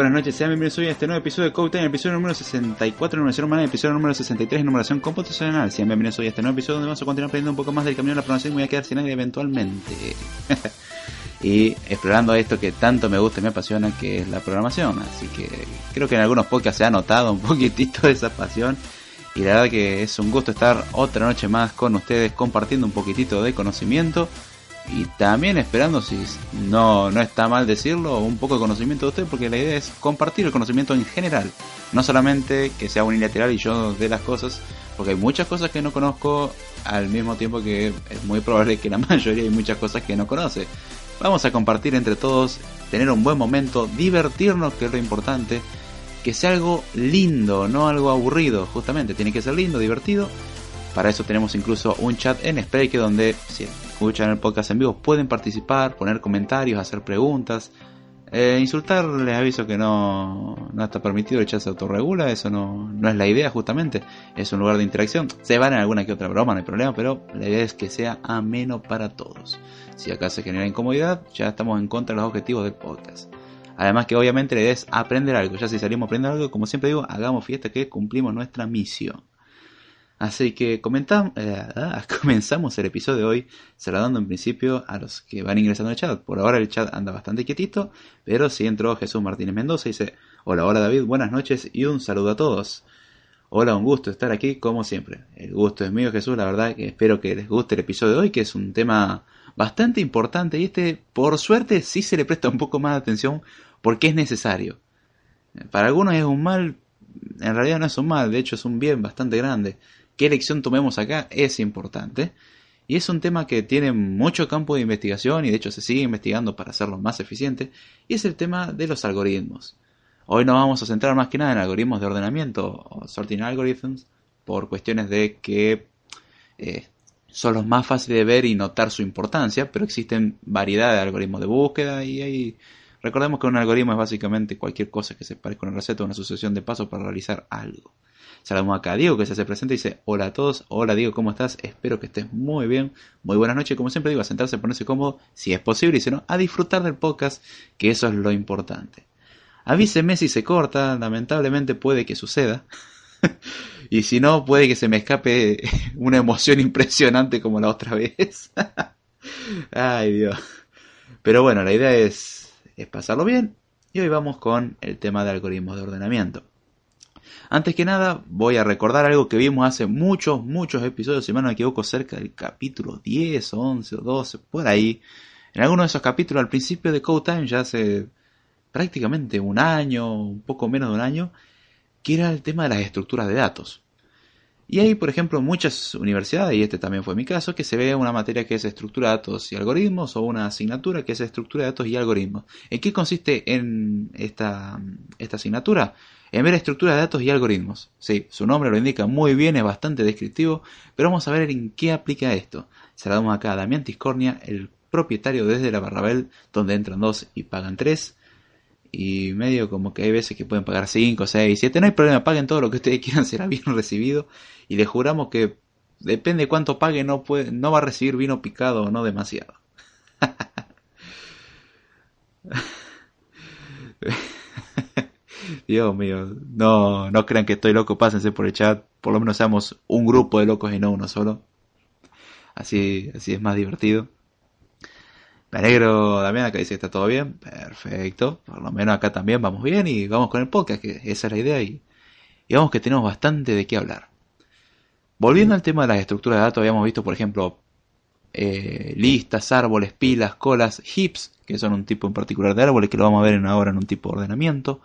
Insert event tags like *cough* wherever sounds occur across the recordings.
Buenas noches, sean bienvenidos hoy a este nuevo episodio de Code episodio número 64, numeración humana, episodio número 63, numeración computacional. Sean bienvenidos hoy a este nuevo episodio donde vamos a continuar aprendiendo un poco más del camino de la programación y voy a quedar sin nadie eventualmente. *laughs* y explorando esto que tanto me gusta y me apasiona, que es la programación. Así que creo que en algunos podcasts se ha notado un *laughs* poquitito de esa pasión. Y la verdad que es un gusto estar otra noche más con ustedes compartiendo un poquitito de conocimiento y también esperando, si no, no está mal decirlo, un poco de conocimiento de usted, porque la idea es compartir el conocimiento en general, no solamente que sea unilateral y yo de las cosas, porque hay muchas cosas que no conozco al mismo tiempo que es muy probable que la *laughs* mayoría hay muchas cosas que no conoce. Vamos a compartir entre todos, tener un buen momento, divertirnos, que es lo importante, que sea algo lindo, no algo aburrido, justamente, tiene que ser lindo, divertido. Para eso tenemos incluso un chat en Spreaker donde si escuchan el podcast en vivo pueden participar, poner comentarios, hacer preguntas. Eh, insultar les aviso que no, no está permitido, el chat se autorregula, eso no, no es la idea justamente, es un lugar de interacción. Se van en alguna que otra broma, no hay problema, pero la idea es que sea ameno para todos. Si acá se genera incomodidad, ya estamos en contra de los objetivos del podcast. Además que obviamente la idea es aprender algo, ya si salimos a aprender algo, como siempre digo, hagamos fiesta que cumplimos nuestra misión. Así que eh, ah, *laughs* comenzamos el episodio de hoy saludando en principio a los que van ingresando al chat. Por ahora el chat anda bastante quietito, pero sí entró Jesús Martínez Mendoza y dice, hola, hola David, buenas noches y un saludo a todos. Hola, un gusto estar aquí como siempre. El gusto es mío Jesús, la verdad que espero que les guste el episodio de hoy, que es un tema bastante importante y este por suerte sí se le presta un poco más de atención porque es necesario. Para algunos es un mal, en realidad no es un mal, de hecho es un bien bastante grande qué elección tomemos acá es importante. Y es un tema que tiene mucho campo de investigación y de hecho se sigue investigando para hacerlo más eficiente. Y es el tema de los algoritmos. Hoy nos vamos a centrar más que nada en algoritmos de ordenamiento o sorting algorithms por cuestiones de que eh, son los más fáciles de ver y notar su importancia, pero existen variedad de algoritmos de búsqueda y. Recordemos que un algoritmo es básicamente cualquier cosa que se parezca a una receta o una sucesión de pasos para realizar algo. Saludamos acá a Diego que se hace presente y dice, hola a todos, hola Diego, ¿cómo estás? Espero que estés muy bien, muy buenas noches, como siempre digo, a sentarse, a ponerse cómodo, si es posible, y si no, a disfrutar del podcast, que eso es lo importante. Avíseme si se corta, lamentablemente puede que suceda. *laughs* y si no, puede que se me escape *laughs* una emoción impresionante como la otra vez. *laughs* Ay Dios. Pero bueno, la idea es, es pasarlo bien. Y hoy vamos con el tema de algoritmos de ordenamiento. Antes que nada, voy a recordar algo que vimos hace muchos, muchos episodios, si no me equivoco, cerca del capítulo 10, 11 o 12, por ahí. En alguno de esos capítulos, al principio de Code Time, ya hace prácticamente un año, un poco menos de un año, que era el tema de las estructuras de datos. Y hay, por ejemplo, muchas universidades, y este también fue mi caso, que se ve una materia que es estructura de datos y algoritmos, o una asignatura que es estructura de datos y algoritmos. ¿En qué consiste en esta, esta asignatura? En ver estructura de datos y algoritmos. Sí, su nombre lo indica muy bien, es bastante descriptivo, pero vamos a ver en qué aplica esto. Se la damos acá a Damián Tiscornia, el propietario desde la Barrabel, donde entran dos y pagan tres. Y medio como que hay veces que pueden pagar 5, 6, 7, no hay problema, paguen todo lo que ustedes *laughs* quieran, será bien recibido. Y les juramos que depende de cuánto pague, no, puede, no va a recibir vino picado o no demasiado. *laughs* Dios mío, no, no crean que estoy loco, pásense por el chat, por lo menos seamos un grupo de locos y no uno solo. Así, así es más divertido. Me alegro, Damián, acá dice que está todo bien. Perfecto. Por lo menos acá también vamos bien y vamos con el podcast, que esa es la idea y, y vamos que tenemos bastante de qué hablar. Volviendo al tema de las estructuras de datos, habíamos visto, por ejemplo, eh, listas, árboles, pilas, colas, heaps, que son un tipo en particular de árboles que lo vamos a ver ahora en un tipo de ordenamiento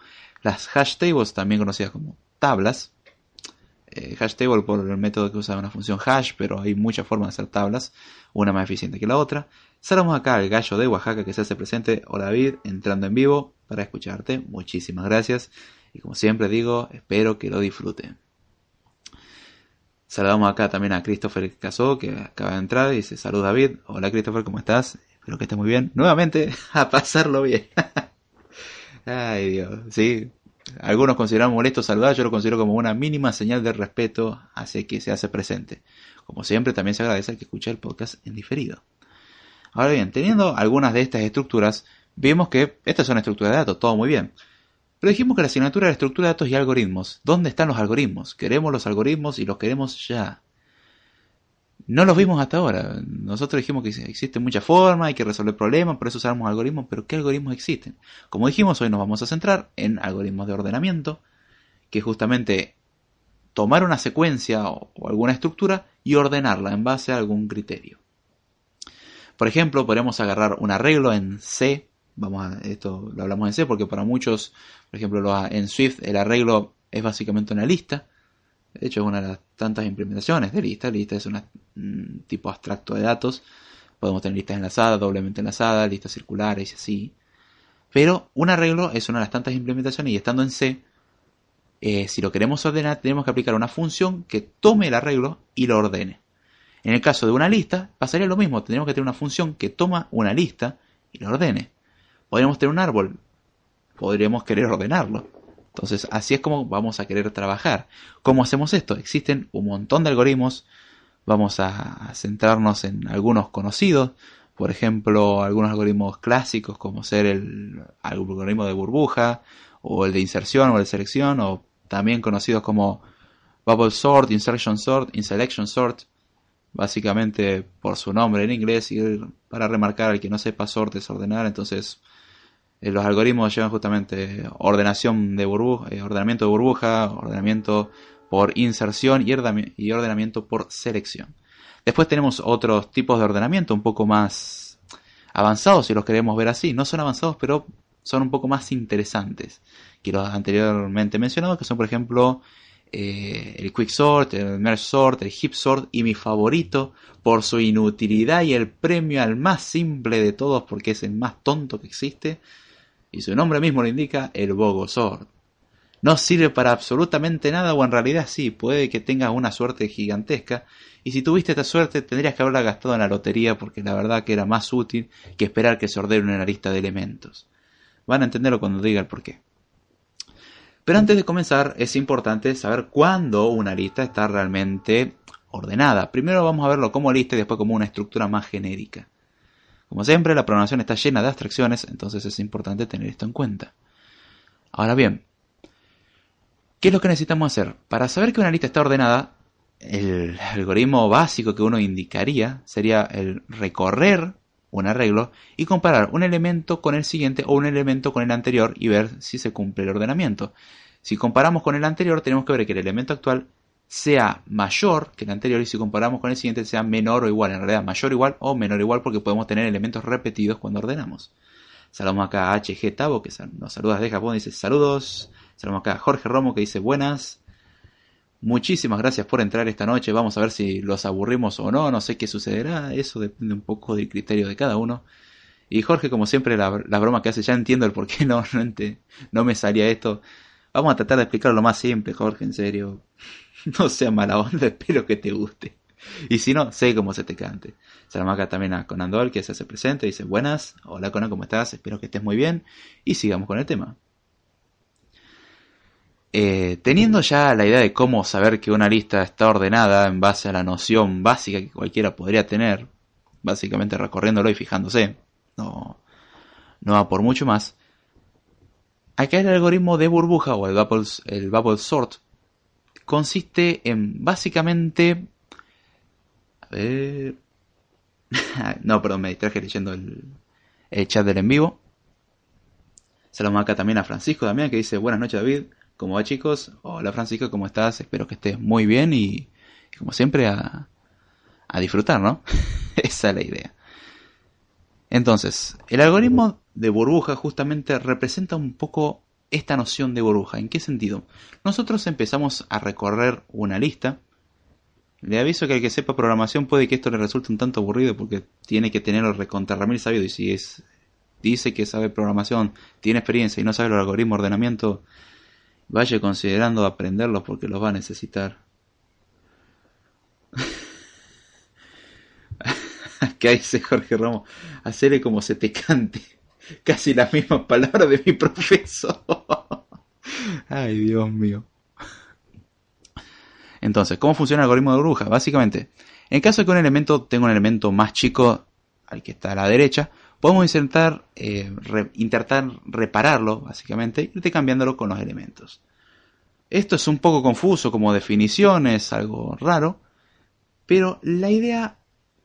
las hash tables, también conocidas como tablas. Eh, hash table por el método que usa una función hash, pero hay muchas formas de hacer tablas, una más eficiente que la otra. Saludamos acá al gallo de Oaxaca que se hace presente. Hola David, entrando en vivo para escucharte. Muchísimas gracias. Y como siempre digo, espero que lo disfruten. Saludamos acá también a Christopher Casó, que acaba de entrar y dice, salud David. Hola Christopher, ¿cómo estás? Espero que estés muy bien. Nuevamente, *laughs* a pasarlo bien. *laughs* Ay Dios, sí. Algunos consideran molesto saludar, yo lo considero como una mínima señal de respeto hacia que se hace presente. Como siempre, también se agradece al que escucha el podcast en diferido. Ahora bien, teniendo algunas de estas estructuras, vemos que estas son estructuras de datos, todo muy bien. Pero dijimos que la asignatura era estructura de datos y algoritmos. ¿Dónde están los algoritmos? Queremos los algoritmos y los queremos ya. No los vimos hasta ahora. Nosotros dijimos que existen muchas formas, hay que resolver problemas, por eso usamos algoritmos, pero ¿qué algoritmos existen? Como dijimos, hoy nos vamos a centrar en algoritmos de ordenamiento, que justamente tomar una secuencia o, alguna estructura y ordenarla en base a algún criterio. Por ejemplo, podemos agarrar un arreglo en C. Vamos a, esto lo hablamos en C porque para muchos, por ejemplo, en Swift el arreglo es básicamente una lista. De hecho, es una de las tantas implementaciones de lista. Lista es un tipo abstracto de datos. Podemos tener listas enlazadas, doblemente enlazadas, listas circulares y así. Pero un arreglo es una de las tantas implementaciones y estando en C, eh, si lo queremos ordenar, tenemos que aplicar una función que tome el arreglo y lo ordene. En el caso de una lista, pasaría lo mismo. Tenemos que tener una función que toma una lista y la ordene. Podríamos tener un árbol. Podríamos querer ordenarlo. Entonces, así es como vamos a querer trabajar. ¿Cómo hacemos esto? Existen un montón de algoritmos. Vamos a centrarnos en algunos conocidos. Por ejemplo, algunos algoritmos clásicos como ser el algoritmo de burbuja o el de inserción o el de selección, o también conocidos como Bubble Sort, Insertion Sort, Inselection Sort, básicamente por su nombre en inglés y para remarcar al que no sepa sort es ordenar, entonces eh, los algoritmos llevan justamente ordenación de burbuja, eh, ordenamiento de burbuja, ordenamiento por inserción y ordenamiento por selección. Después tenemos otros tipos de ordenamiento un poco más avanzados, si los queremos ver así. No son avanzados, pero son un poco más interesantes que los anteriormente mencionados, que son por ejemplo eh, el Quick Sort, el Merge Sort, el Hip Sort y mi favorito por su inutilidad y el premio al más simple de todos porque es el más tonto que existe y su nombre mismo lo indica, el Bogo Sort. No sirve para absolutamente nada o en realidad sí, puede que tengas una suerte gigantesca y si tuviste esta suerte tendrías que haberla gastado en la lotería porque la verdad que era más útil que esperar que se ordene una lista de elementos. Van a entenderlo cuando diga el porqué. Pero antes de comenzar es importante saber cuándo una lista está realmente ordenada. Primero vamos a verlo como lista y después como una estructura más genérica. Como siempre, la programación está llena de abstracciones, entonces es importante tener esto en cuenta. Ahora bien, ¿qué es lo que necesitamos hacer? Para saber que una lista está ordenada, el algoritmo básico que uno indicaría sería el recorrer un arreglo y comparar un elemento con el siguiente o un elemento con el anterior y ver si se cumple el ordenamiento. Si comparamos con el anterior, tenemos que ver que el elemento actual sea mayor que el anterior y si comparamos con el siguiente sea menor o igual. En realidad, mayor o igual o menor igual porque podemos tener elementos repetidos cuando ordenamos. Saludamos acá a HG Tabo que nos saluda desde Japón, dice saludos. Saludamos acá a Jorge Romo que dice buenas. Muchísimas gracias por entrar esta noche. Vamos a ver si los aburrimos o no. No sé qué sucederá. Eso depende un poco del criterio de cada uno. Y Jorge, como siempre, la, broma que hace, ya entiendo el por qué no, *laughs* no, no me salía esto. Vamos a tratar de explicarlo lo más simple, Jorge, en serio. *laughs* No sea mala onda, *laughs* espero que te guste. Y si no, sé cómo se te cante. acá también a Conandol, que se hace presente, dice buenas. Hola Conan, ¿cómo estás? Espero que estés muy bien. Y sigamos con el tema. Eh, teniendo ya la idea de cómo saber que una lista está ordenada en base a la noción básica que cualquiera podría tener, básicamente recorriéndolo y fijándose, no, no va por mucho más. Acá el algoritmo de burbuja o el bubble sort consiste en básicamente... A ver... *laughs* no, perdón, me distraje leyendo el, el chat del en vivo. Saludamos acá también a Francisco también que dice buenas noches David. ¿Cómo va chicos? Hola Francisco, ¿cómo estás? Espero que estés muy bien y, como siempre a, a disfrutar, ¿no? *laughs* Esa es la idea. Entonces, el algoritmo de burbuja justamente representa un poco esta noción de burbuja. ¿En qué sentido? Nosotros empezamos a recorrer una lista. Le aviso que al que sepa programación puede que esto le resulte un tanto aburrido porque tiene que tenerlo recontra Ramil sabido y si es dice que sabe programación, tiene experiencia y no sabe el algoritmo de ordenamiento, Vaya considerando aprenderlos porque los va a necesitar. *laughs* ¿Qué dice Jorge Ramos? Hacerle como se te cante. Casi las mismas palabras de mi profesor. Ay, Dios mío. Entonces, ¿cómo funciona el algoritmo de burbuja? Básicamente, en caso de que un elemento tenga un elemento más chico al que está a la derecha, podemos intentar, eh, intentar repararlo, básicamente, irte cambiándolo con los elementos. Esto es un poco confuso como definición, es algo raro, pero la idea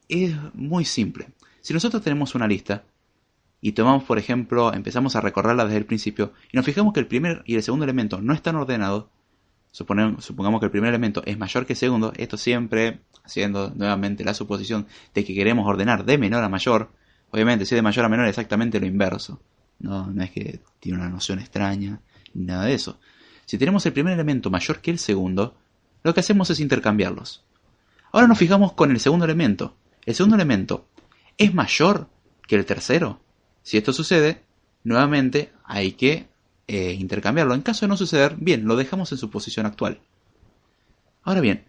es muy simple. Si nosotros tenemos una lista y tomamos, por ejemplo, empezamos a recorrerla desde el principio y nos fijamos que el primer y el segundo elemento no están ordenados, supongamos que el primer elemento es mayor que el segundo, esto siempre haciendo nuevamente la suposición de que queremos ordenar de menor a mayor, obviamente si de mayor a menor es exactamente lo inverso, no, no es que tiene una noción extraña, ni nada de eso. Si tenemos el primer elemento mayor que el segundo, lo que hacemos es intercambiarlos. Ahora nos fijamos con el segundo elemento. El segundo elemento es mayor que el tercero. Si esto sucede, nuevamente hay que eh, intercambiarlo. En caso de no suceder, bien, lo dejamos en su posición actual. Ahora bien,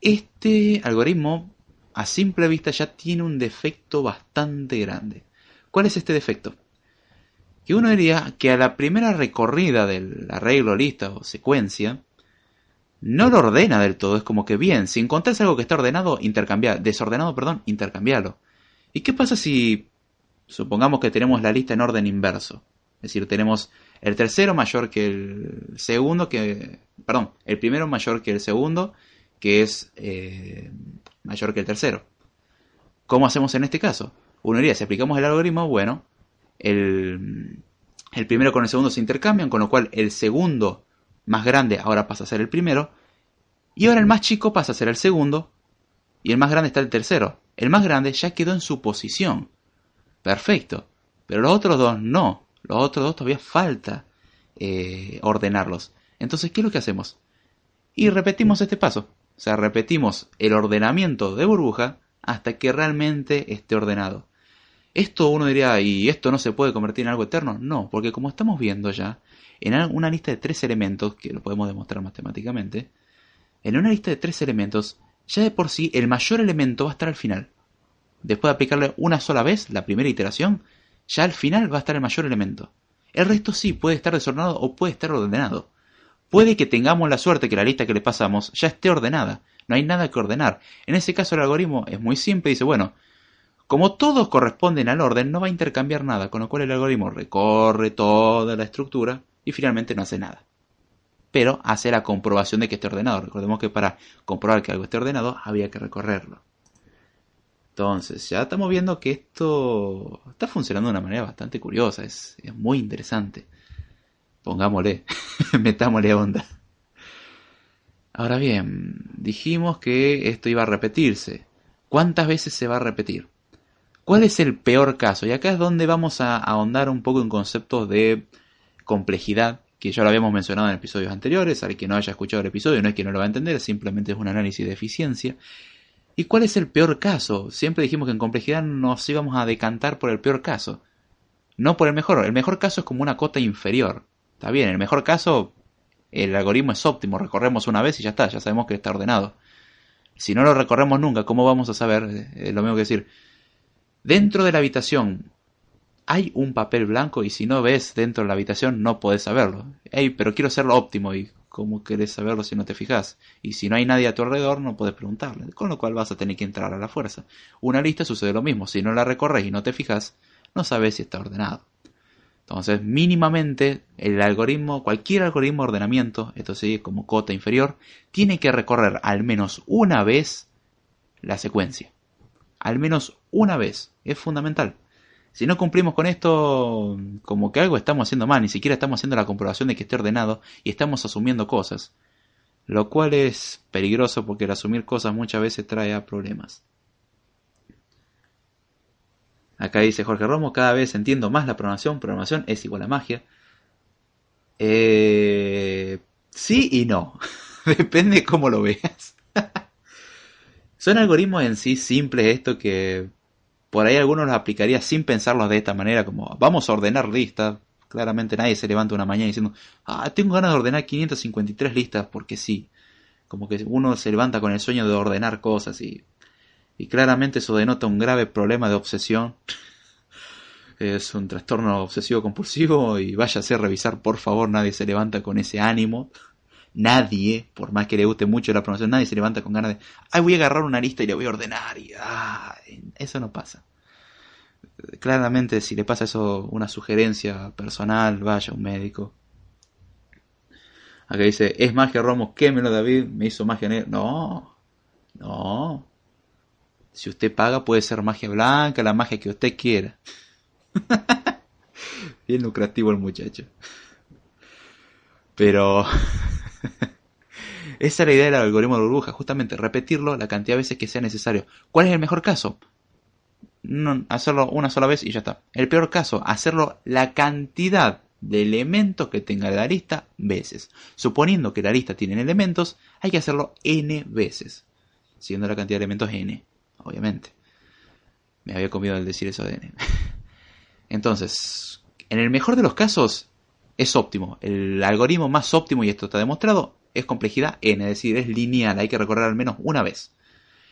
este algoritmo a simple vista ya tiene un defecto bastante grande. ¿Cuál es este defecto? Que uno diría que a la primera recorrida del arreglo, lista o secuencia, no lo ordena del todo. Es como que bien, si encontrás algo que está ordenado, intercambiar, desordenado, perdón, intercambiarlo. ¿Y qué pasa si supongamos que tenemos la lista en orden inverso? Es decir, tenemos el tercero mayor que el segundo, que, perdón, el primero mayor que el segundo, que es eh, mayor que el tercero. ¿Cómo hacemos en este caso? Uno diría, si aplicamos el algoritmo, bueno, el, el primero con el segundo se intercambian, con lo cual el segundo más grande ahora pasa a ser el primero, y ahora el más chico pasa a ser el segundo, y el más grande está el tercero. El más grande ya quedó en su posición. Perfecto. Pero los otros dos no. Los otros dos todavía falta eh, ordenarlos. Entonces, ¿qué es lo que hacemos? Y repetimos este paso. O sea, repetimos el ordenamiento de burbuja hasta que realmente esté ordenado. Esto uno diría, ¿y esto no se puede convertir en algo eterno? No, porque como estamos viendo ya, en una lista de tres elementos, que lo podemos demostrar matemáticamente, en una lista de tres elementos, ya de por sí el mayor elemento va a estar al final. Después de aplicarle una sola vez la primera iteración, ya al final va a estar el mayor elemento. El resto sí puede estar desordenado o puede estar ordenado. Puede que tengamos la suerte que la lista que le pasamos ya esté ordenada. No hay nada que ordenar. En ese caso el algoritmo es muy simple. Dice, bueno, como todos corresponden al orden, no va a intercambiar nada. Con lo cual el algoritmo recorre toda la estructura y finalmente no hace nada. Pero hace la comprobación de que esté ordenado. Recordemos que para comprobar que algo esté ordenado había que recorrerlo. Entonces, ya estamos viendo que esto está funcionando de una manera bastante curiosa, es, muy interesante. Pongámosle, *laughs* metámosle onda. Ahora bien, dijimos que esto iba a repetirse. ¿Cuántas veces se va a repetir? ¿Cuál es el peor caso? Y acá es donde vamos a ahondar un poco en conceptos de complejidad, que ya lo habíamos mencionado en episodios anteriores. Al que no haya escuchado el episodio no es que no lo va a entender, simplemente es un análisis de eficiencia. ¿Y cuál es el peor caso? Siempre dijimos que en complejidad nos íbamos a decantar por el peor caso. No por el mejor. El mejor caso es como una cota inferior. Está bien, en el mejor caso el algoritmo es óptimo. Recorremos una vez y ya está, ya sabemos que está ordenado. Si no lo recorremos nunca, ¿cómo vamos a saber? Es lo mismo que decir. Dentro de la habitación hay un papel blanco y si no ves dentro de la habitación no podés saberlo. Ey, pero quiero hacerlo óptimo y ¿Cómo querés saberlo si no te fijas? Y si no hay nadie a tu alrededor, no puedes preguntarle, con lo cual vas a tener que entrar a la fuerza. Una lista sucede lo mismo, si no la recorres y no te fijas, no sabes si está ordenado. Entonces, mínimamente, el algoritmo, cualquier algoritmo de ordenamiento, esto sí, como cota inferior, tiene que recorrer al menos una vez la secuencia. Al menos una vez. Es fundamental. Si no cumplimos con esto, como que algo estamos haciendo mal, ni siquiera estamos haciendo la comprobación de que esté ordenado y estamos asumiendo cosas. Lo cual es peligroso porque el asumir cosas muchas veces trae a problemas. Acá dice Jorge Romo, cada vez entiendo más la programación, programación es igual a magia. Eh, sí y no, *laughs* depende cómo lo veas. *laughs* Son algoritmos en sí simples esto que por ahí algunos los aplicaría sin pensarlos de esta manera, como vamos a ordenar listas. Claramente nadie se levanta una mañana diciendo, ah, tengo ganas de ordenar 553 listas porque sí. Como que uno se levanta con el sueño de ordenar cosas y, y claramente eso denota un grave problema de obsesión. *laughs* es un trastorno obsesivo compulsivo y váyase a revisar, por favor, nadie se levanta con ese ánimo. Nadie, por más que le guste mucho la promoción, nadie se levanta con ganas de, ay, voy a agarrar una lista y le voy a ordenar y, eso no pasa. claramente si le pasa eso una sugerencia personal, vaya un médico. Acá dice, es magia Romo, quémelo David, me hizo magia negra. No, no. Si usted paga puede ser magia blanca, la magia que usted quiera. *laughs* Bien lucrativo el muchacho. Pero *laughs* *laughs* esa es la idea del algoritmo de burbuja, justamente repetirlo la cantidad de veces que sea necesario. ¿Cuál es el mejor caso? No, hacerlo una sola vez y ya está. El peor caso, hacerlo la cantidad de elementos que tenga la lista veces. Suponiendo que la lista tiene elementos, hay que hacerlo n veces. Siguiendo la cantidad de elementos n, obviamente. Me había comido el decir eso de n. *laughs* Entonces, en el mejor de los casos, es óptimo. El algoritmo más óptimo, y esto está demostrado, es complejidad n, es decir, es lineal, hay que recorrer al menos una vez.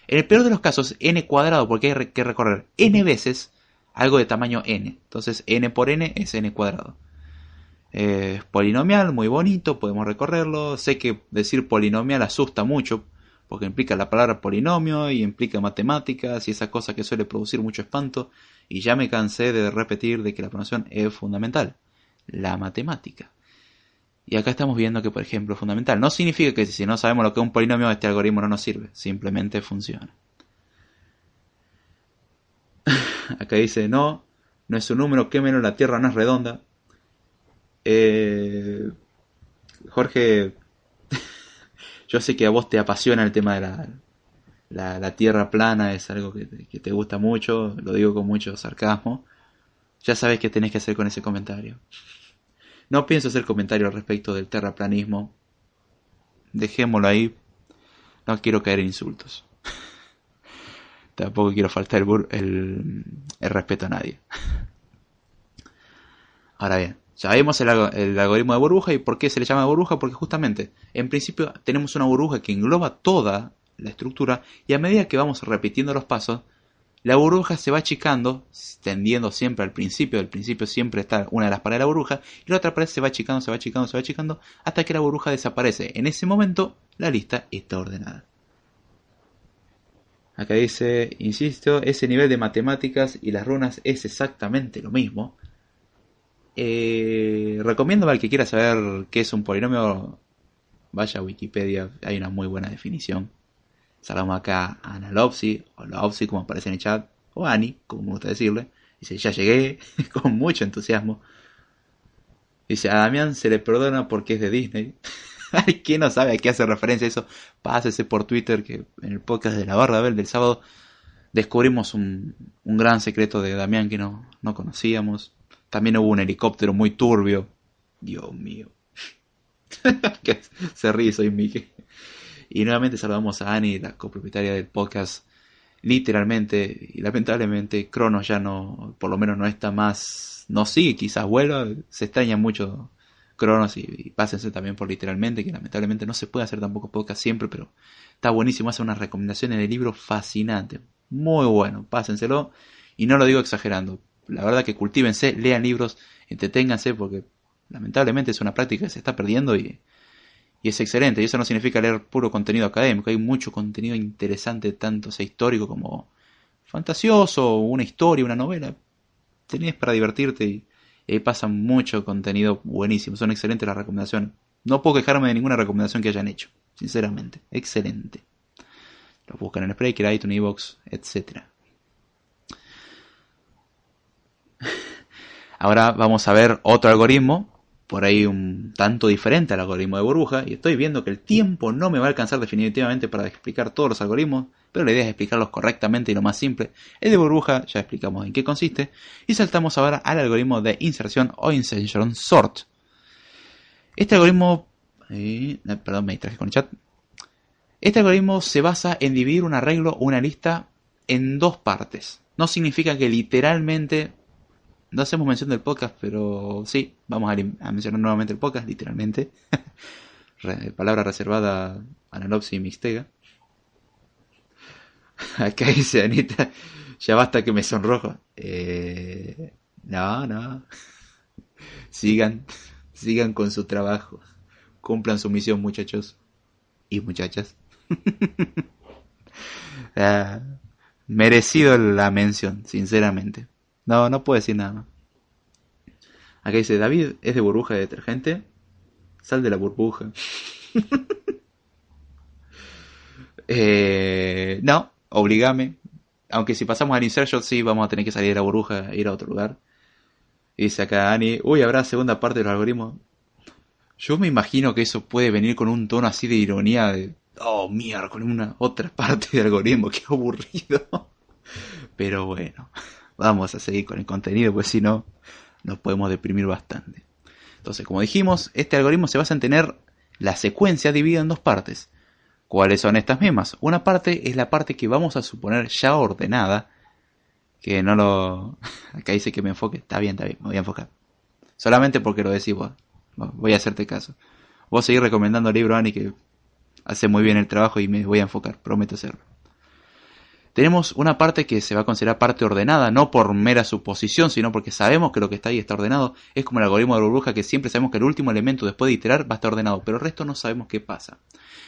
En el peor de los casos, n cuadrado, porque hay que recorrer n veces algo de tamaño n. Entonces, n por n es n cuadrado. Es polinomial, muy bonito, podemos recorrerlo. Sé que decir polinomial asusta mucho, porque implica la palabra polinomio y implica matemáticas y esa cosa que suele producir mucho espanto. Y ya me cansé de repetir de que la pronunciación es fundamental, la matemática. Y acá estamos viendo que, por ejemplo, fundamental. No significa que si no sabemos lo que es un polinomio, este algoritmo no nos sirve. Simplemente funciona. *laughs* acá dice, no, no es un número, que menos la Tierra no es redonda. Eh, Jorge, *laughs* yo sé que a vos te apasiona el tema de la, la, Tierra plana, es algo que que te gusta mucho, lo digo con mucho sarcasmo. Ya sabes qué tenés que hacer con ese comentario. No pienso hacer comentarios respecto del terraplanismo. Dejémoslo ahí. No quiero caer en insultos. *laughs* Tampoco quiero faltar el, respeto a nadie. *laughs* Ahora bien, ya vimos el, el, algoritmo de burbuja y por qué se le llama burbuja, porque justamente, en principio tenemos una burbuja que engloba toda la estructura y a medida que vamos repitiendo los pasos, la burbuja se va achicando, tendiendo siempre al principio, al principio siempre está una de las paredes de la burbuja, y la otra pared se va achicando, se va achicando, se va achicando, hasta que la burbuja desaparece. En ese momento, la lista está ordenada. Acá dice, insisto, ese nivel de matemáticas y las runas es exactamente lo mismo. Eh, recomiendo al que quiera saber qué es un polinomio, vaya a Wikipedia, hay una muy buena definición. Saludamos acá a Ana Lopsi, o Lopsi como aparece en el chat, o Ani, como me gusta decirle. Dice, ya llegué, *laughs* con mucho entusiasmo. Dice, a Damián se le perdona porque es de Disney. *laughs* ¿quién no sabe a qué hace referencia eso? Pásese por Twitter que en el podcast de la Barra del sábado descubrimos un, un, gran secreto de Damián que no, no conocíamos. También hubo un helicóptero muy turbio. Dios mío. *laughs* se ríe, soy Miki. Y nuevamente saludamos a Ani, la copropietaria del podcast. Literalmente y lamentablemente, Cronos ya no, por lo menos no está más, no sigue, quizás vuelva. Se extraña mucho Cronos y, pásense también por literalmente, que lamentablemente no se puede hacer tampoco podcast siempre, pero está buenísimo. Hace unas recomendaciones de libros fascinantes. Muy bueno, pásenselo. Y no lo digo exagerando. La verdad que cultívense, lean libros, entreténganse, porque lamentablemente es una práctica que se está perdiendo y y es excelente. Y eso no significa leer puro contenido académico. Hay mucho contenido interesante, tanto sea histórico como fantasioso, una historia, una novela. Tenés para divertirte y, ahí pasa mucho contenido buenísimo. Son excelentes las recomendaciones. No puedo quejarme de ninguna recomendación que hayan hecho. Sinceramente. Excelente. Los buscan en Spreaker, iTunes, Evox, etc. *laughs* Ahora vamos a ver otro algoritmo por ahí un tanto diferente al algoritmo de burbuja y estoy viendo que el tiempo no me va a alcanzar definitivamente para explicar todos los algoritmos, pero la idea es explicarlos correctamente y lo más simple. El de burbuja ya explicamos en qué consiste y saltamos ahora al algoritmo de inserción o insertion sort. Este algoritmo, eh, perdón, me distraje con el chat. Este algoritmo se basa en dividir un arreglo o una lista en dos partes. No significa que literalmente no hacemos mención del podcast, pero sí, vamos a, mencionar nuevamente el podcast, literalmente. *laughs* palabra reservada a Analopsis y Mixtega. *laughs* Acá dice Anita, ya basta que me sonrojo. Eh, no, no. *laughs* Sigan, sigan con su trabajo. Cumplan su misión, muchachos y muchachas. Ah, merecido la mención, sinceramente No, no puedo decir nada. Acá dice, David es de burbuja de detergente. Sal de la burbuja. *laughs* eh, no, obligame. Aunque si pasamos al insertion, sí, vamos a tener que salir de la burbuja e ir a otro lugar. Y dice acá Ani, uy, habrá segunda parte de los algoritmos. Yo me imagino que eso puede venir con un tono así de ironía de, oh, mierda, con una otra *laughs* parte del algoritmo, qué aburrido. *laughs* Pero bueno, vamos a seguir con el contenido, pues si no, nos podemos deprimir bastante. Entonces, como dijimos, este algoritmo se basa en tener la secuencia dividida en dos partes. ¿Cuáles son estas mismas? Una parte es la parte que vamos a suponer ya ordenada, que no lo... *laughs* Acá dice que me enfoque, está bien, está bien, me voy a enfocar. Solamente porque lo decís vos, voy a hacerte caso. Vos seguir recomendando el libro, Ani, que hace muy bien el trabajo y me voy a enfocar, prometo hacerlo tenemos una parte que se va a considerar parte ordenada, no por mera suposición, sino porque sabemos que lo que está ahí está ordenado. Es como el algoritmo de burbuja que siempre sabemos que el último elemento después de iterar va a estar ordenado, pero el resto no sabemos qué pasa.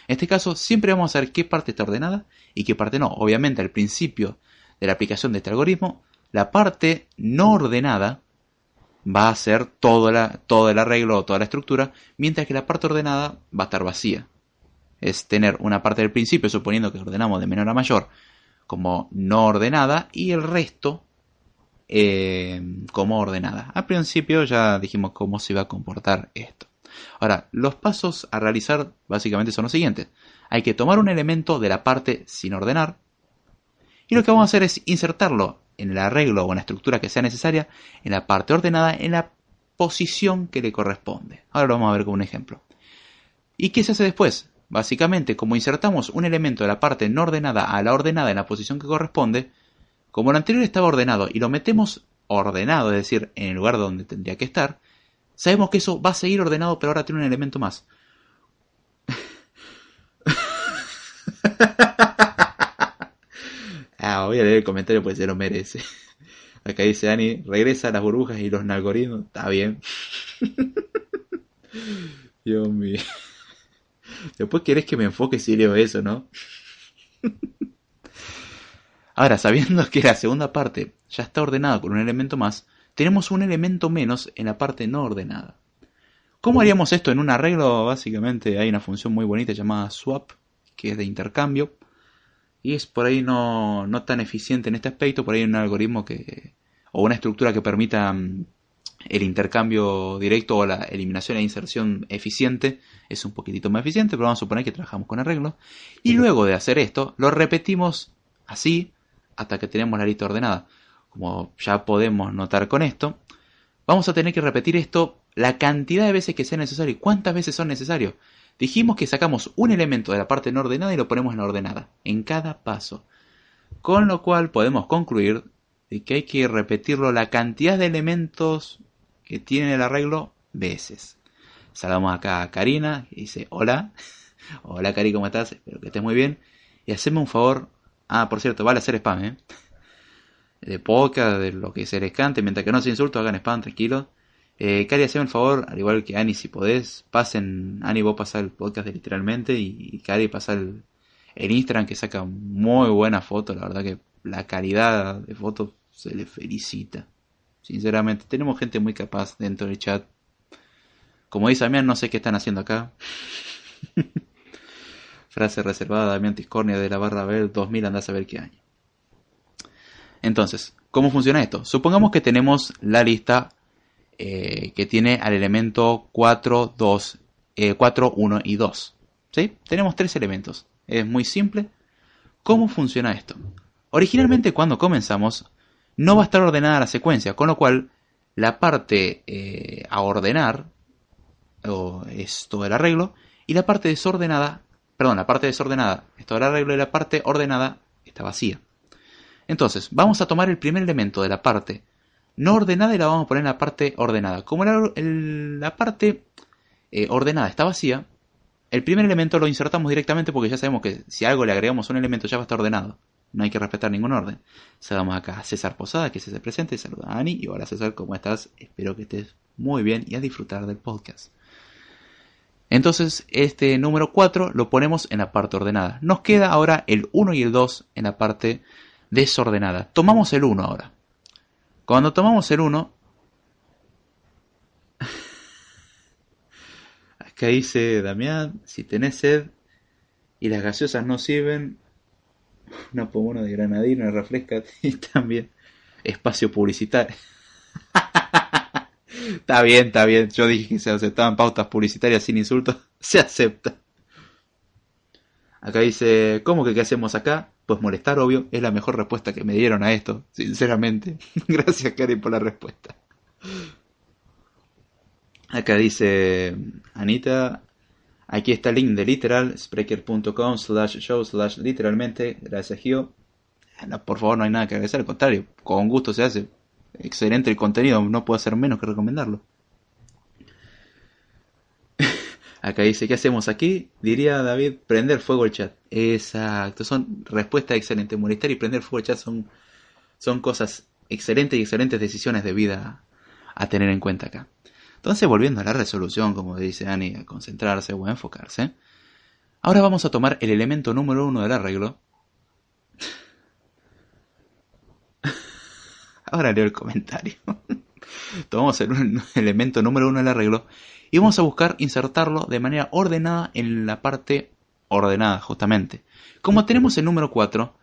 En este caso, siempre vamos a saber qué parte está ordenada y qué parte no. Obviamente, al principio de la aplicación de este algoritmo, la parte no ordenada va a ser todo, la, todo el arreglo o toda la estructura, mientras que la parte ordenada va a estar vacía. Es tener una parte del principio, suponiendo que ordenamos de menor a mayor, como no ordenada y el resto eh, como ordenada. Al principio ya dijimos cómo se va a comportar esto. Ahora, los pasos a realizar básicamente son los siguientes. Hay que tomar un elemento de la parte sin ordenar y lo que vamos a hacer es insertarlo en el arreglo o en la estructura que sea necesaria en la parte ordenada en la posición que le corresponde. Ahora lo vamos a ver con un ejemplo. ¿Y qué se hace después? Básicamente, como insertamos un elemento de la parte no ordenada a la ordenada en la posición que corresponde, como el anterior estaba ordenado y lo metemos ordenado, es decir, en el lugar donde tendría que estar, sabemos que eso va a seguir ordenado, pero ahora tiene un elemento más. *laughs* ah, voy a leer el comentario porque se lo merece. Acá dice Ani, regresa a las burbujas y los algoritmos. Está bien. *laughs* Dios mío. Después querés que me enfoque si leo eso, ¿no? Ahora, sabiendo que la segunda parte ya está ordenada con un elemento más, tenemos un elemento menos en la parte no ordenada. ¿Cómo haríamos esto en un arreglo? Básicamente hay una función muy bonita llamada swap, que es de intercambio, y es por ahí no, no tan eficiente en este aspecto, por ahí hay un algoritmo que, o una estructura que permita mm, el intercambio directo o la eliminación e inserción eficiente es un poquitito más eficiente, pero vamos a suponer que trabajamos con arreglos. Y luego de hacer esto, lo repetimos así hasta que tenemos la lista ordenada. Como ya podemos notar con esto, vamos a tener que repetir esto la cantidad de veces que sea necesario. ¿Cuántas veces son necesarios? Dijimos que sacamos un elemento de la parte no ordenada y lo ponemos en la ordenada, en cada paso. Con lo cual podemos concluir de que hay que repetirlo la cantidad de elementos que tiene el arreglo veces. Saludamos acá a Karina, que dice hola. *laughs* hola Cari, ¿cómo estás? Espero que estés muy bien. Y haceme un favor. Ah, por cierto, vale hacer spam, ¿eh? De poca, de lo que se les cante, mientras que no se insulto, hagan spam, tranquilo. Eh, Cari, haceme el favor, al igual que Ani, si podés, pasen, Ani, vos pasar el podcast de literalmente y, Cari pasar el, el Instagram que saca muy buena foto, la verdad que la calidad de fotos se le felicita. Sinceramente, tenemos gente muy capaz dentro del chat. Como dice Damián, no sé qué están haciendo acá. *laughs* Frase reservada Damián Tiscornia de la barra Bell 2000, anda a saber qué año. Entonces, ¿cómo funciona esto? Supongamos que tenemos la lista eh, que tiene al elemento 4, 2, 4, 1 y 2. ¿Sí? Tenemos tres elementos. Es muy simple. ¿Cómo funciona esto? Originalmente cuando comenzamos no va a estar ordenada la secuencia, con lo cual la parte eh, a ordenar o es todo el arreglo y la parte desordenada, perdón, la parte desordenada es todo el arreglo y la parte ordenada está vacía. Entonces, vamos a tomar el primer elemento de la parte no ordenada y la vamos a poner en la parte ordenada. Como la, parte eh, ordenada está vacía, el primer elemento lo insertamos directamente porque ya sabemos que si algo le agregamos un elemento ya va a estar ordenado. No hay que respetar ningún orden. Saludamos acá a César Posada, que se presente. Saluda a Ani. Y hola César, ¿cómo estás? Espero que estés muy bien y a disfrutar del podcast. Entonces, este número 4 lo ponemos en la parte ordenada. Nos queda ahora el 1 y el 2 en la parte desordenada. Tomamos el 1 ahora. Cuando tomamos el 1, *laughs* acá dice Damián, si tenés sed y las gaseosas no sirven, una pomona de granadina refresca y *laughs* también espacio publicitario. *laughs* está bien, está bien. Yo dije que se aceptaban pautas publicitarias sin insultos. *laughs* Se acepta. Acá dice, ¿cómo que qué hacemos acá? Pues molestar, obvio, es la mejor respuesta que me dieron a esto, sinceramente. Gracias, Karen, por la respuesta. Acá dice Anita, aquí está el link de literal, spreaker.com slash show slash literalmente, gracias Gio. por favor, no hay nada que agradecer, al contrario, con gusto se hace. Excelente el contenido, no puedo hacer menos que recomendarlo. *laughs* Acá dice, ¿qué hacemos aquí? Diría David, prender fuego el chat. Exacto, son respuestas excelentes. Molestar y prender fuego el chat son, son cosas excelentes y excelentes decisiones de vida a tener en cuenta acá. Entonces, volviendo a la resolución, como dice Ani, a concentrarse o a enfocarse. Ahora vamos a tomar el elemento número uno del arreglo. *laughs* Ahora leo el comentario. *laughs* Tomamos el elemento número uno del arreglo y vamos a buscar insertarlo de manera ordenada en la parte ordenada, justamente. Como tenemos el número 4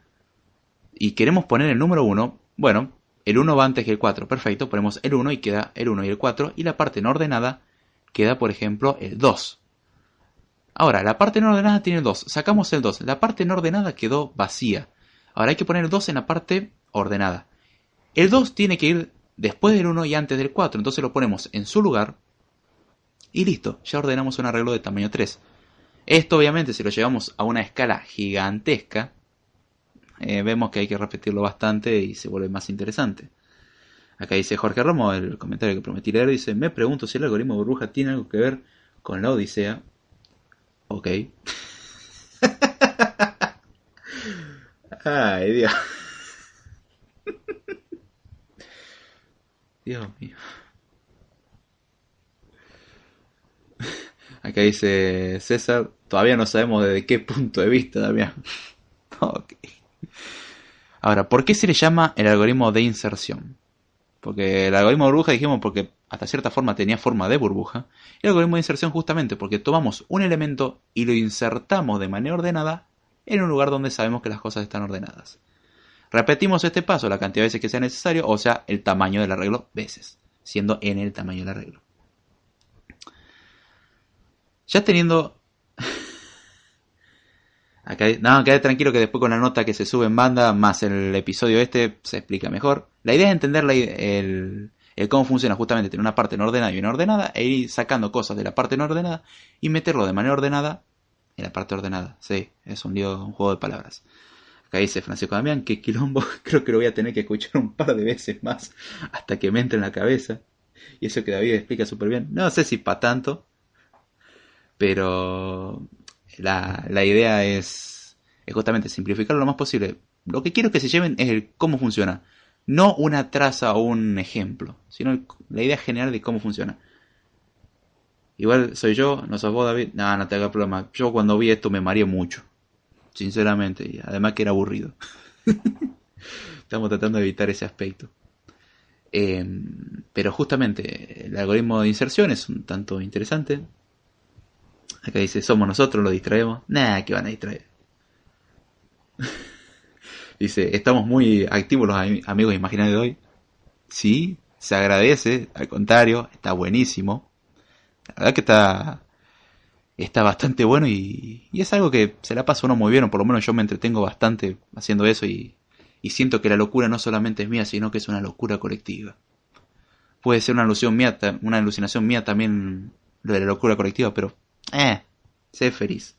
y queremos poner el número 1, bueno, el 1 va antes que el 4, perfecto, ponemos el 1 y queda el 1 y el 4 y la parte no ordenada queda, por ejemplo, el 2. Ahora, la parte no ordenada tiene el 2, sacamos el 2, la parte no ordenada quedó vacía. Ahora hay que poner el 2 en la parte ordenada. El 2 tiene que ir después del 1 y antes del 4, entonces lo ponemos en su lugar y listo, ya ordenamos un arreglo de tamaño 3. Esto obviamente si lo llevamos a una escala gigantesca, eh, vemos que hay que repetirlo bastante y se vuelve más interesante. Acá dice Jorge Romo, el comentario que prometí leer, dice, me pregunto si el algoritmo de burbuja tiene algo que ver con la Odisea. Ok. *laughs* Ay, Dios. *laughs* Dios mío. Acá dice César, todavía no sabemos desde qué punto de vista, Damián. *laughs* Ahora, ¿por qué se le llama el algoritmo de inserción? Porque el algoritmo de burbuja dijimos porque hasta cierta forma tenía forma de burbuja. El algoritmo de inserción justamente porque tomamos un elemento y lo insertamos de manera ordenada en un lugar donde sabemos que las cosas están ordenadas. Repetimos este paso la cantidad de veces que sea necesario, o sea, el tamaño del arreglo veces, siendo n el tamaño del arreglo. Ya teniendo... no, quedé tranquilo que después con la nota que se sube en banda, más el episodio este, se explica mejor. La idea es entender el, cómo funciona justamente tener una parte no ordenada y una ordenada, e ir sacando cosas de la parte no ordenada y meterlo de manera ordenada en la parte ordenada. Sí, es un lío, un juego de palabras. Acá dice Francisco Damián, que quilombo, *laughs* creo que lo voy a tener que escuchar un par de veces más hasta que me entre en la cabeza. Y eso que David explica súper bien. No sé si para tanto, pero la, la idea es, justamente simplificarlo lo más posible. Lo que quiero que se lleven es el cómo funciona. No una traza o un ejemplo, sino la idea general de cómo funciona. Igual soy yo, no sos vos, David. No, no te hagas problema. Yo cuando vi esto me mareé mucho. Sinceramente. Y además que era aburrido. *laughs* Estamos tratando de evitar ese aspecto. Em, pero justamente el algoritmo de inserción es un tanto interesante. Acá dice, somos nosotros, lo distraemos. Nah, que van a distraer. *laughs* dice, estamos muy activos los amigos imaginarios de hoy. Sí, se agradece, al contrario, está buenísimo. La verdad que está, está bastante bueno y, y es algo que se la pasa uno muy bien, o por lo menos yo me entretengo bastante haciendo eso y, y siento que la locura no solamente es mía, sino que es una locura colectiva. Puede ser una alusión mía, una alucinación mía también lo de la locura colectiva, pero eh, sé feliz.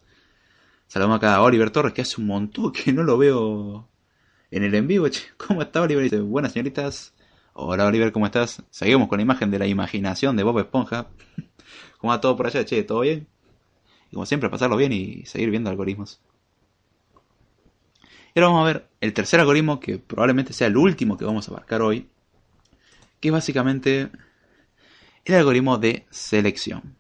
Saludamos acá a Oliver Torres, que hace un montón que no lo veo en el en vivo. Che. ¿Cómo está Oliver? Dice, buenas señoritas. Hola Oliver, ¿cómo estás? Seguimos con la imagen de la imaginación de Bob Esponja. *laughs* ¿Cómo va todo por allá? Che, ¿todo bien? Y como siempre, pasarlo bien y seguir viendo algoritmos. Y ahora vamos a ver el tercer algoritmo, que probablemente sea el último que vamos a abarcar hoy, que es básicamente el algoritmo de selección.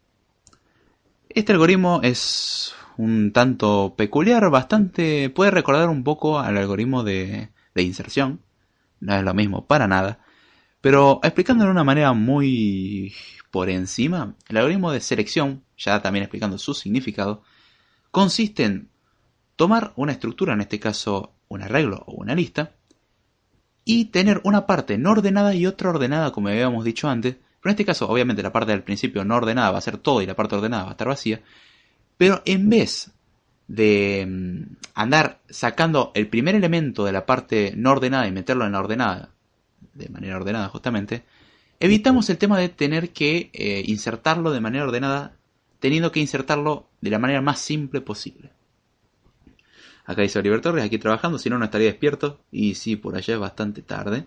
Este algoritmo es un tanto peculiar, bastante... puede recordar un poco al algoritmo de, inserción, no es lo mismo para nada, Pero explicándolo de una manera muy por encima, el algoritmo de selección, ya también explicando su significado, consiste en tomar una estructura, en este caso un arreglo o una lista, y tener una parte no ordenada y otra ordenada, como habíamos dicho antes. Pero en este caso, obviamente, la parte del principio no ordenada va a ser todo y la parte ordenada va a estar vacía. Pero en vez de mm, andar sacando el primer elemento de la parte no ordenada y meterlo en la ordenada, de manera ordenada justamente, evitamos el tema de tener que eh, insertarlo de manera ordenada, teniendo que insertarlo de la manera más simple posible. Acá dice Oliver Torres, aquí trabajando, si no, no estaría despierto. Y sí, por allá es bastante tarde.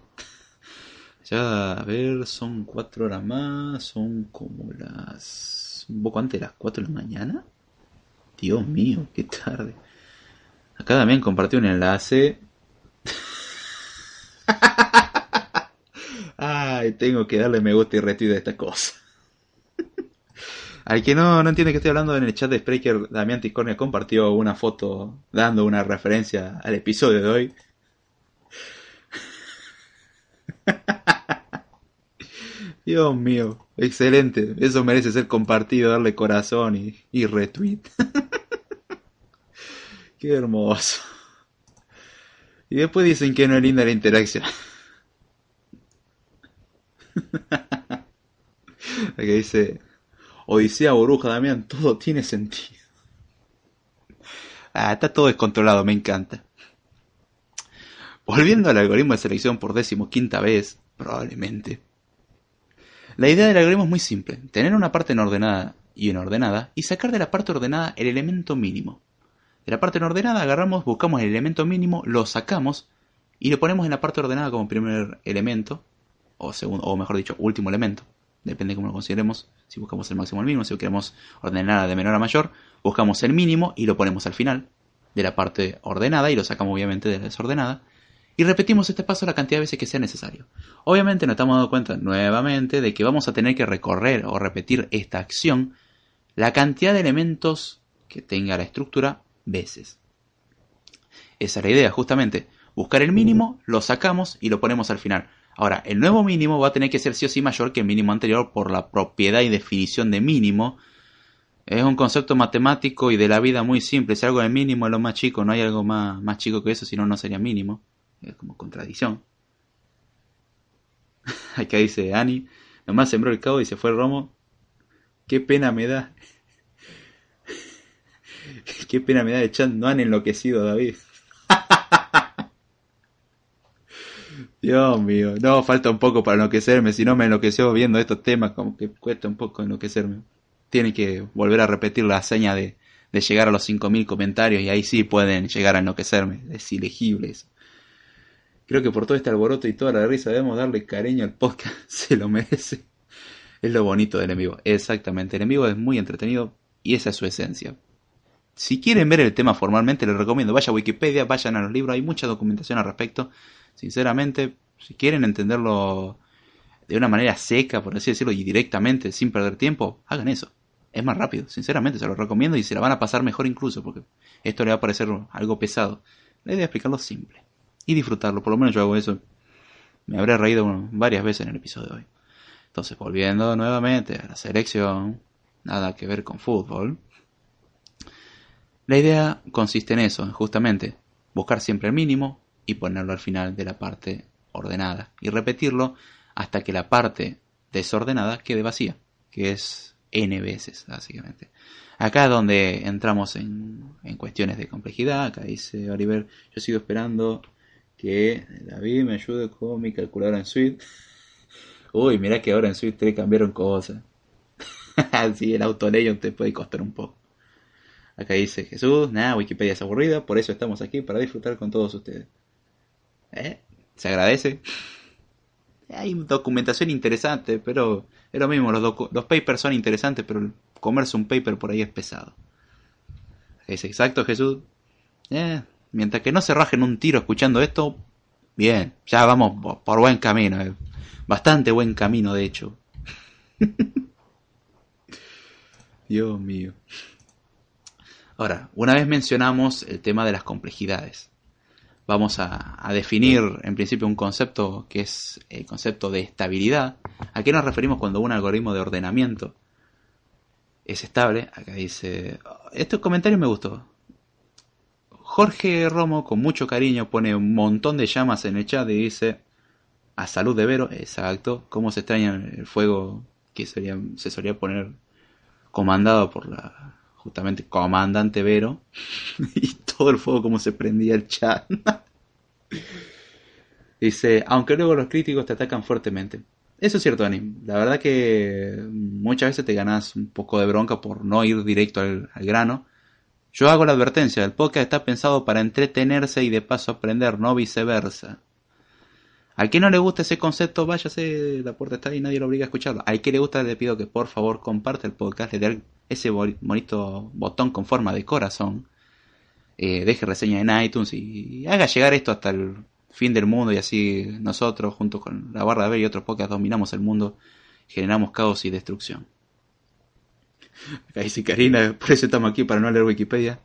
Ya, a ver, son cuatro horas más, son como las... un poco antes de las cuatro de la mañana. Dios mío, qué tarde. Acá también compartí un enlace. *laughs* Ay, tengo que darle me gusta y retweet a esta cosa. Al que no, no entiende que estoy hablando en el chat de Spreaker, Damián Tiscornia compartió una foto dando una referencia al episodio de hoy. *laughs* Dios mío, excelente. Eso merece ser compartido, darle corazón y, y retweet. *laughs* Qué hermoso. Y después dicen que no es linda la interacción. *laughs* Aquí dice, Odisea Burbuja, Damián, todo tiene sentido. Ah, está todo descontrolado, me encanta. Volviendo al algoritmo de selección por decimoquinta vez, probablemente. La idea del algoritmo es muy simple, tener una parte no ordenada y una ordenada, y sacar de la parte ordenada el elemento mínimo. De la parte no ordenada agarramos, buscamos el elemento mínimo, lo sacamos y lo ponemos en la parte ordenada como primer elemento, o segundo, o mejor dicho, último elemento depende de cómo lo consideremos, si buscamos el máximo o el mínimo, si queremos ordenar de menor a mayor, buscamos el mínimo y lo ponemos al final de la parte ordenada y lo sacamos obviamente de la desordenada. Y repetimos este paso la cantidad de veces que sea necesario. Obviamente nos estamos dando cuenta nuevamente de que vamos a tener que recorrer o repetir esta acción la cantidad de elementos que tenga la estructura veces. Esa es la idea, justamente. Buscar el mínimo, lo sacamos y lo ponemos al final. Ahora, el nuevo mínimo va a tener que ser sí o sí mayor que el mínimo anterior por la propiedad y definición de mínimo. Es un concepto matemático y de la vida muy simple. Si algo es mínimo es lo más chico, no hay algo más, más chico que eso, si no, no sería mínimo. Es como contradicción. *laughs* Acá dice Ani, nomás sembró el cabo y se fue el romo. Qué pena me da. *laughs* Qué pena me da de chat, no han enloquecido David. *laughs* Dios mío, no, falta un poco para enloquecerme, si no me enloqueció viendo estos temas, como que cuesta un poco enloquecerme. Tiene que volver a repetir la hazaña de, de llegar a los 5.000 comentarios y ahí sí pueden llegar a enloquecerme, es ilegible eso. Creo que por todo este alboroto y toda la risa debemos darle cariño al podcast, *laughs* se lo merece. Es lo bonito del enemigo, exactamente, el enemigo es muy entretenido y esa es su esencia. Si quieren ver el tema formalmente, les recomiendo, vaya a Wikipedia, vayan a los libros, hay mucha documentación al respecto Sinceramente, si quieren entenderlo de una manera seca, por así decirlo, y directamente, sin perder tiempo, hagan eso. Es más rápido, sinceramente, se lo recomiendo y se la van a pasar mejor incluso, porque esto le va a parecer algo pesado. Le voy a explicarlo simple y disfrutarlo, por lo menos yo hago eso. Me habré reído varias veces en el episodio de hoy. Entonces, volviendo nuevamente a la selección, nada que ver con fútbol. La idea consiste en eso, justamente, buscar siempre el mínimo, y ponerlo al final de la parte ordenada y repetirlo hasta que la parte desordenada quede vacía, que es n veces básicamente. Acá es donde entramos en, en cuestiones de complejidad, acá dice Oliver, yo sigo esperando que David me ayude con mi calculadora en Suite. Uy, mira que ahora en Suite 3 cambiaron cosas. *laughs* Así el auto te puede costar un poco. Acá dice Jesús, nada, Wikipedia es aburrida, por eso estamos aquí para disfrutar con todos ustedes. ¿Eh? Se agradece. Hay documentación interesante, pero es lo mismo. Los, los papers son interesantes, pero comerse un paper por ahí es pesado. Es exacto, Jesús. Eh, mientras que no se rajen un tiro escuchando esto, bien, ya vamos por buen camino. Eh. Bastante buen camino, de hecho. *laughs* Dios mío. Ahora, una vez mencionamos el tema de las complejidades vamos a, a, definir en principio un concepto que es el concepto de estabilidad. ¿A qué nos referimos cuando un algoritmo de ordenamiento es estable? Acá dice, este comentario me gustó. Jorge Romo, con mucho cariño, pone un montón de llamas en el chat y dice, a salud de Vero, exacto, cómo se extraña el fuego que se solía poner comandado por la justamente comandante Vero *laughs* y todo el fuego como se prendía el chat. *laughs* Dice, aunque luego los críticos te atacan fuertemente. Eso es cierto, Dani. La verdad que muchas veces te ganas un poco de bronca por no ir directo al, al grano. Yo hago la advertencia, el podcast está pensado para entretenerse y de paso aprender, no viceversa. Al que no le gusta ese concepto, váyase, la puerta está ahí, nadie lo obliga a escucharlo. Al que le gusta, le pido que por favor comparte el podcast, le dé ese bonito botón con forma de corazón, eh, deje reseña en iTunes y, haga llegar esto hasta el fin del mundo y así nosotros, junto con la barra de ver y otros podcasts, dominamos el mundo, generamos caos y destrucción. Acá dice Karina, por eso estamos aquí, para no leer Wikipedia.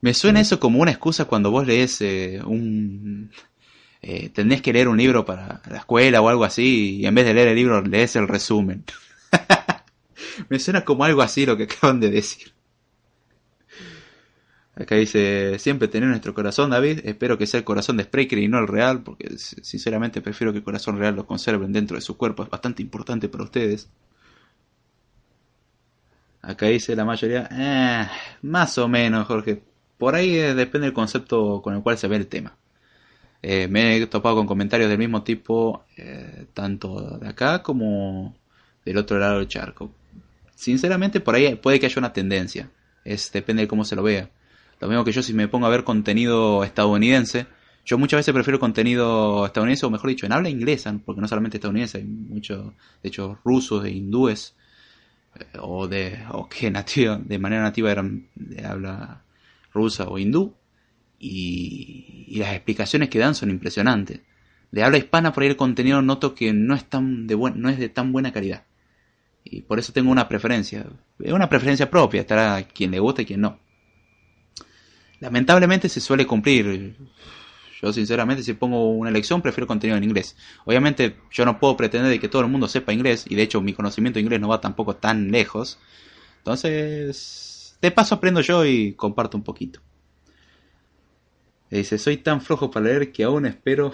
Me suena eso como una excusa cuando vos lees eh, un... Eh, tenés que leer un libro para la escuela o algo así y en vez de leer el libro lees el resumen. *laughs* Me suena como algo así lo que acaban de decir. Acá dice, siempre tener nuestro corazón, David. Espero que sea el corazón de Spreaker y no el real, porque sinceramente prefiero que el corazón real lo conserven dentro de su cuerpo. Es bastante importante para ustedes. Acá dice la mayoría, eh, más o menos, Jorge. Por ahí eh, depende del concepto con el cual se ve el tema. Eh, me he topado con comentarios del mismo tipo, tanto de acá como del otro lado del charco. Sinceramente, por ahí puede que haya una tendencia. Es, depende de cómo se lo vea. Lo mismo que yo si me pongo a ver contenido estadounidense, yo muchas veces prefiero contenido estadounidense, o mejor dicho, en habla inglesa, porque no solamente estadounidense, hay muchos, de hecho, rusos e hindúes o de o que nativa, de manera nativa eran de habla rusa o hindú y, las explicaciones que dan son impresionantes. De habla hispana por ahí el contenido noto que no es tan de buen, no es de tan buena calidad. Y por eso tengo una preferencia. Es una preferencia propia, estará quien le guste y quien no. Lamentablemente se suele cumplir. Yo sinceramente si pongo una elección prefiero contenido en inglés. Obviamente yo no puedo pretender que todo el mundo sepa inglés y de hecho mi conocimiento de inglés no va tampoco tan lejos. Entonces, de paso aprendo yo y comparto un poquito. dice, soy tan flojo para leer que aún espero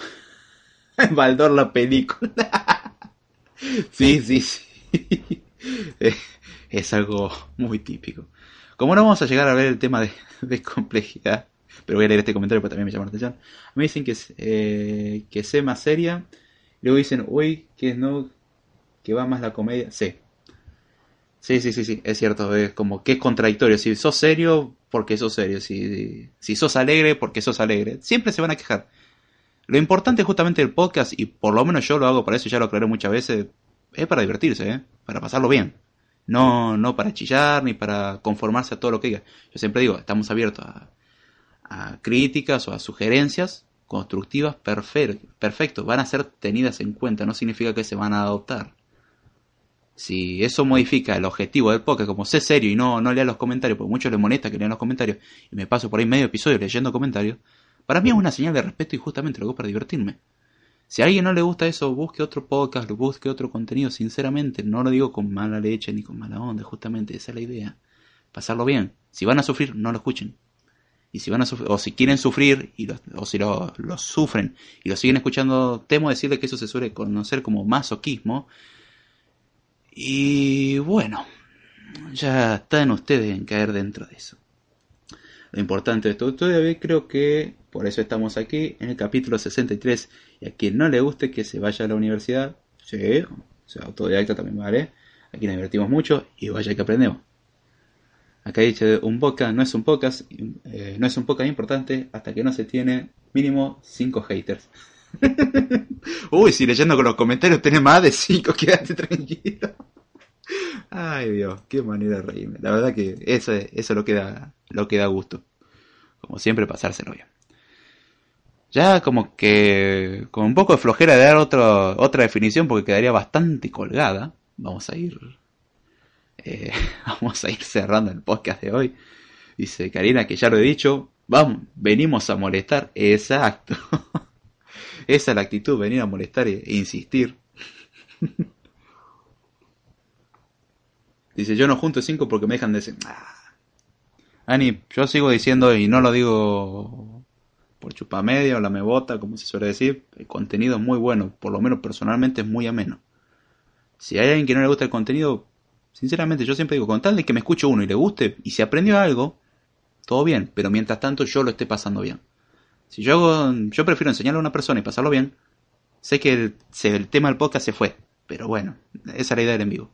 *laughs* Baldor la película. *laughs* sí, sí, sí. *laughs* es algo muy típico. Como no vamos a llegar a ver el tema de, de complejidad, pero voy a leer este comentario porque también me llama la atención. Me dicen que, eh, que más seria. Luego dicen, uy, que no, que va más la comedia. Sí. Sí, sí, sí, sí, es cierto, es como que es contradictorio. Si sos serio, porque sos serio. Si, si sos alegre, porque sos alegre. Siempre se van a quejar. Lo importante justamente del podcast, y por lo menos yo lo hago para eso, ya lo aclaré muchas veces, es para divertirse, ¿eh? para pasarlo bien. No, no para chillar ni para conformarse a todo lo que diga. Yo siempre digo, estamos abiertos a, a críticas o a sugerencias constructivas, perfecto, van a ser tenidas en cuenta, no significa que se van a adoptar. Si eso modifica el objetivo del podcast, como sé serio y no, no lea los comentarios, porque muchos les molesta que lean los comentarios, y me paso por ahí medio episodio leyendo comentarios, para mí es una señal de respeto y justamente lo hago para divertirme. Si a alguien no le gusta eso, busque otro podcast, busque otro contenido, sinceramente, no lo digo con mala leche ni con mala onda, justamente esa es la idea. Pasarlo bien. Si van a sufrir, no lo escuchen y si van a o si quieren sufrir y o si lo, sufren y lo siguen escuchando, temo decirle que eso se suele conocer como masoquismo. Y bueno, ya están ustedes en caer dentro de eso. Lo importante de esto todavía creo que por eso estamos aquí en el capítulo 63 y a quien no le guste que se vaya a la universidad, sí, o sea, autodidacta también vale. Aquí nos divertimos mucho y vaya que aprendemos. Acá dice, un podcast no es un podcast, eh, no es un podcast importante hasta que no se tiene mínimo 5 haters. *laughs* Uy, si leyendo con los comentarios tenés más de 5, *laughs* quédate tranquilo. Ay Dios, qué manera de reírme. La verdad que eso, eso lo, que da, lo que gusto. Como siempre, pasárselo bien. Ya como que con un poco de flojera de dar otro, otra definición porque quedaría bastante colgada. Vamos a ir eh, *laughs* vamos a ir cerrando el podcast de hoy. Dice Karina que ya lo he dicho, Vamos, venimos a molestar. Exacto. *laughs* Esa es la actitud, venir a molestar e insistir. *laughs* Dice, yo no junto cinco porque me dejan de decir... Ah. Ani, yo sigo diciendo, y no lo digo por chupamedia o la mebota, como se suele decir, el contenido es muy bueno, por lo menos personalmente es muy ameno. Si hay alguien que no le gusta el contenido, sinceramente yo siempre digo, con tal de que me escuche uno y le guste, y si aprendió algo, todo bien, pero mientras tanto yo lo esté pasando bien. Si yo yo prefiero enseñarle a una persona y pasarlo bien, sé que el, el tema del podcast se fue, pero bueno, esa es la idea del en vivo.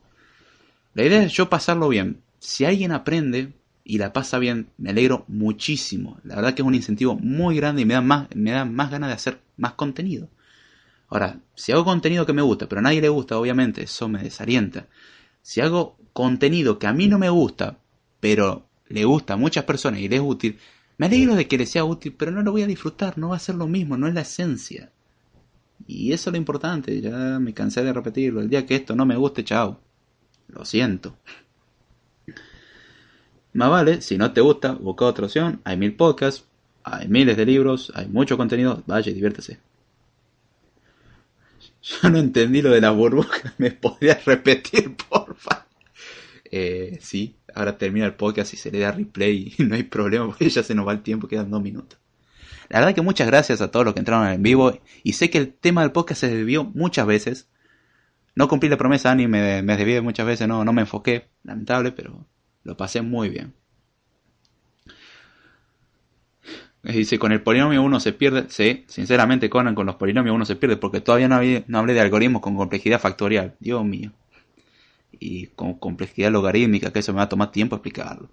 La idea es yo pasarlo bien. Si alguien aprende y la pasa bien, me alegro muchísimo. La verdad que es un incentivo muy grande y me da más, me da más ganas de hacer más contenido. Ahora, si hago contenido que me gusta, pero a nadie le gusta, obviamente, eso me desalienta. Si hago contenido que a mí no me gusta, pero le gusta a muchas personas y le es útil, me alegro de que le sea útil, pero no lo voy a disfrutar, no va a ser lo mismo, no es la esencia. Y eso es lo importante, ya me cansé de repetirlo. El día que esto no me guste, chao. Lo siento. Más vale, si no te gusta, busca otra opción. Hay mil podcasts, hay miles de libros, hay mucho contenido. Vaya, diviértese. Yo no entendí lo de la burbuja. *laughs* ¿Me podrías repetir, porfa? Eh, sí, ahora termina el podcast y se le da replay *laughs* y no hay problema porque ya se nos va el tiempo, quedan dos minutos. La verdad que muchas gracias a todos los que entraron en vivo y sé que el tema del podcast se desvió muchas veces. No cumplí la promesa ni me, me muchas veces, no, no me enfoqué, lamentable, pero lo pasé muy bien. Dice, con el polinomio uno se pierde. Sí, sinceramente, Conan, con los polinomios uno se pierde porque todavía no hablé de algoritmos con complejidad factorial. Dios mío y con complejidad logarítmica, que eso me va a tomar tiempo explicarlo.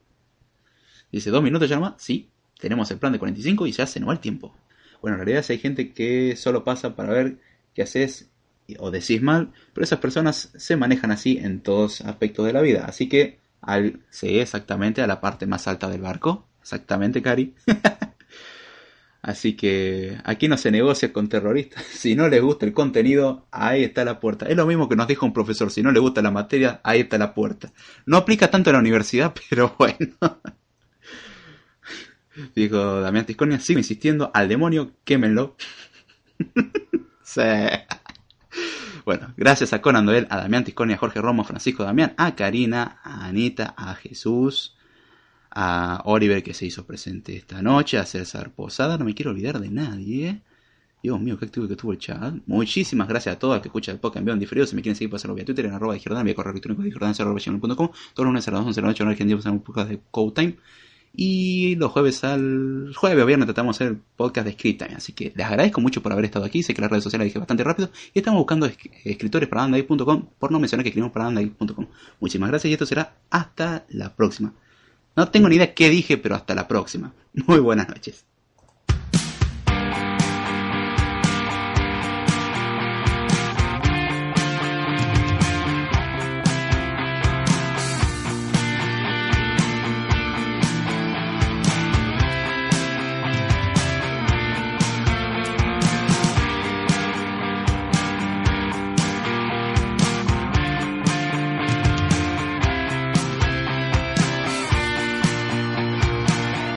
Dice, ¿dos minutos ya nomás? Sí, tenemos el plan de 45 y ya se nos va el tiempo. Bueno, en realidad hay gente que solo pasa para ver qué haces o decís mal, pero esas personas se manejan así en todos aspectos de la vida. Así que al, sí, exactamente a la parte más alta del barco. Exactamente, Cari. *laughs* Así que aquí no se negocia con terroristas. *laughs* Si no les gusta el contenido, ahí está la puerta. Es lo mismo que nos dijo un profesor. Si no le gusta la materia, ahí está la puerta. No aplica tanto en la universidad, *laughs* pero bueno. *laughs* Dijo Damián Tisconia, sigo insistiendo, al demonio, quémenlo. sí. Bueno, gracias a Conan Doyle, a Damián Tisconia, a Jorge Romo, a Francisco Damián, a Karina, a Anita, a Jesús, a Oliver que se hizo presente esta noche, a César Posada, no me quiero olvidar de nadie. Dios mío, qué activo que tuvo el chat. Muchísimas gracias a todos que escuchan el podcast en vivo diferido. Si me quieren seguir, pasarlo vía Twitter en arroba de Jordán, vía correo electrónico de Jordán, arroba Todos los lunes a las 11 de la noche en Argentina, un podcast de Code Time. Y los jueves al jueves o viernes tratamos de hacer podcast de Script Time. Así que les agradezco mucho por haber estado aquí. Sé que las redes sociales dije bastante rápido. Y estamos buscando escritores para Andai.com por no mencionar que escribimos para Andai.com. Muchísimas gracias y esto será hasta la próxima. No tengo ni idea qué dije, pero hasta la próxima. Muy buenas noches.